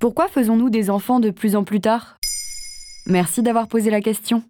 Pourquoi faisons-nous des enfants de plus en plus tard? Merci d'avoir posé la question.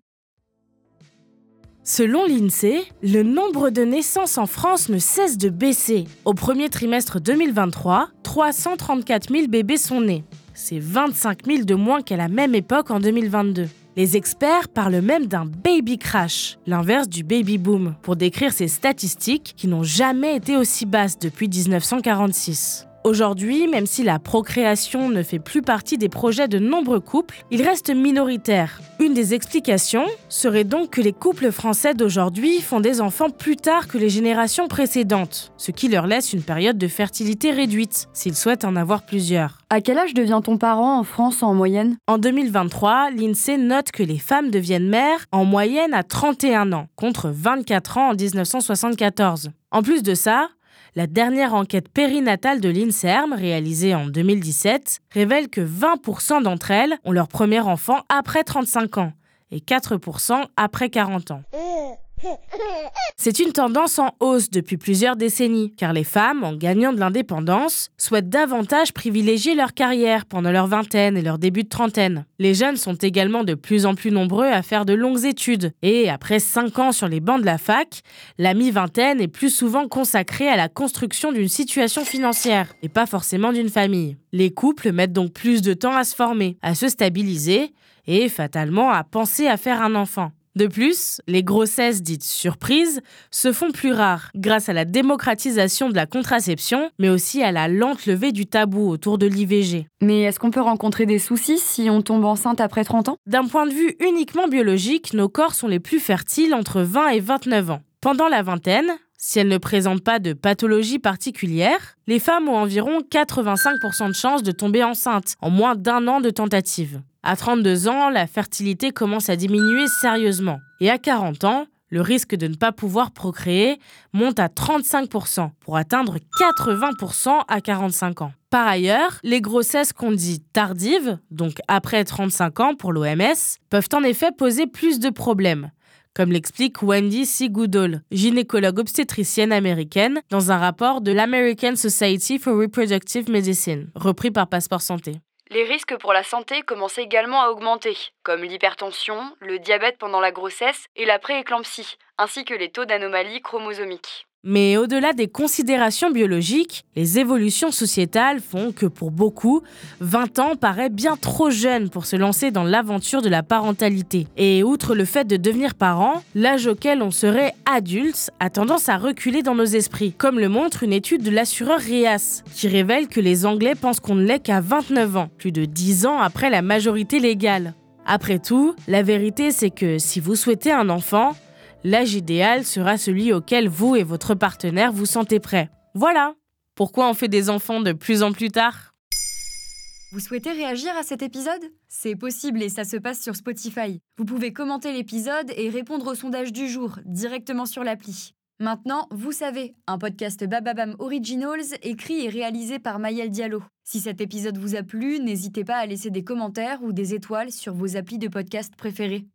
Selon l'INSEE, le nombre de naissances en France ne cesse de baisser. Au premier trimestre 2023, 334 000 bébés sont nés. C'est 25 000 de moins qu'à la même époque en 2022. Les experts parlent même d'un baby crash, l'inverse du baby boom, pour décrire ces statistiques qui n'ont jamais été aussi basses depuis 1946. Aujourd'hui, même si la procréation ne fait plus partie des projets de nombreux couples, il reste minoritaire. Une des explications serait donc que les couples français d'aujourd'hui font des enfants plus tard que les générations précédentes, ce qui leur laisse une période de fertilité réduite, s'ils souhaitent en avoir plusieurs. À quel âge devient-on parent en France en moyenne? En 2023, l'INSEE note que les femmes deviennent mères en moyenne à 31 ans, contre 24 ans en 1974. En plus de ça, la dernière enquête périnatale de l'INSERM, réalisée en 2017, révèle que 20% d'entre elles ont leur premier enfant après 35 ans et 4% après 40 ans. C'est une tendance en hausse depuis plusieurs décennies, car les femmes, en gagnant de l'indépendance, souhaitent davantage privilégier leur carrière pendant leur vingtaine et leur début de trentaine. Les jeunes sont également de plus en plus nombreux à faire de longues études, et après 5 ans sur les bancs de la fac, la mi-vingtaine est plus souvent consacrée à la construction d'une situation financière, et pas forcément d'une famille. Les couples mettent donc plus de temps à se former, à se stabiliser, et fatalement à penser à faire un enfant. De plus, les grossesses dites surprises se font plus rares grâce à la démocratisation de la contraception, mais aussi à la lente levée du tabou autour de l'IVG. Mais est-ce qu'on peut rencontrer des soucis si on tombe enceinte après 30 ans? D'un point de vue uniquement biologique, nos corps sont les plus fertiles entre 20 et 29 ans. Pendant la vingtaine, si elles ne présentent pas de pathologie particulière, les femmes ont environ 85% de chances de tomber enceinte en moins d'un an de tentative. À 32 ans, la fertilité commence à diminuer sérieusement. Et à 40 ans, le risque de ne pas pouvoir procréer monte à 35% pour atteindre 80% à 45 ans. Par ailleurs, les grossesses qu'on dit tardives, donc après 35 ans pour l'OMS, peuvent en effet poser plus de problèmes comme l'explique Wendy C. Goodall, gynécologue obstétricienne américaine, dans un rapport de l'American Society for Reproductive Medicine, repris par Passeport Santé. Les risques pour la santé commencent également à augmenter, comme l'hypertension, le diabète pendant la grossesse et la prééclampsie, ainsi que les taux d'anomalies chromosomiques. Mais au-delà des considérations biologiques, les évolutions sociétales font que pour beaucoup, 20 ans paraît bien trop jeune pour se lancer dans l'aventure de la parentalité. Et outre le fait de devenir parent, l'âge auquel on serait adulte a tendance à reculer dans nos esprits, comme le montre une étude de l'assureur RIAS, qui révèle que les Anglais pensent qu'on ne l'est qu'à 29 ans, plus de 10 ans après la majorité légale. Après tout, la vérité c'est que si vous souhaitez un enfant, l'âge idéal sera celui auquel vous et votre partenaire vous sentez prêts. Voilà pourquoi on fait des enfants de plus en plus tard? Vous souhaitez réagir à cet épisode? C'est possible et ça se passe sur Spotify. Vous pouvez commenter l'épisode et répondre au sondage du jour directement sur l'appli. Maintenant, vous savez, un podcast Bababam Originals écrit et réalisé par Mayel Diallo. Si cet épisode vous a plu, n'hésitez pas à laisser des commentaires ou des étoiles sur vos applis de podcast préférés.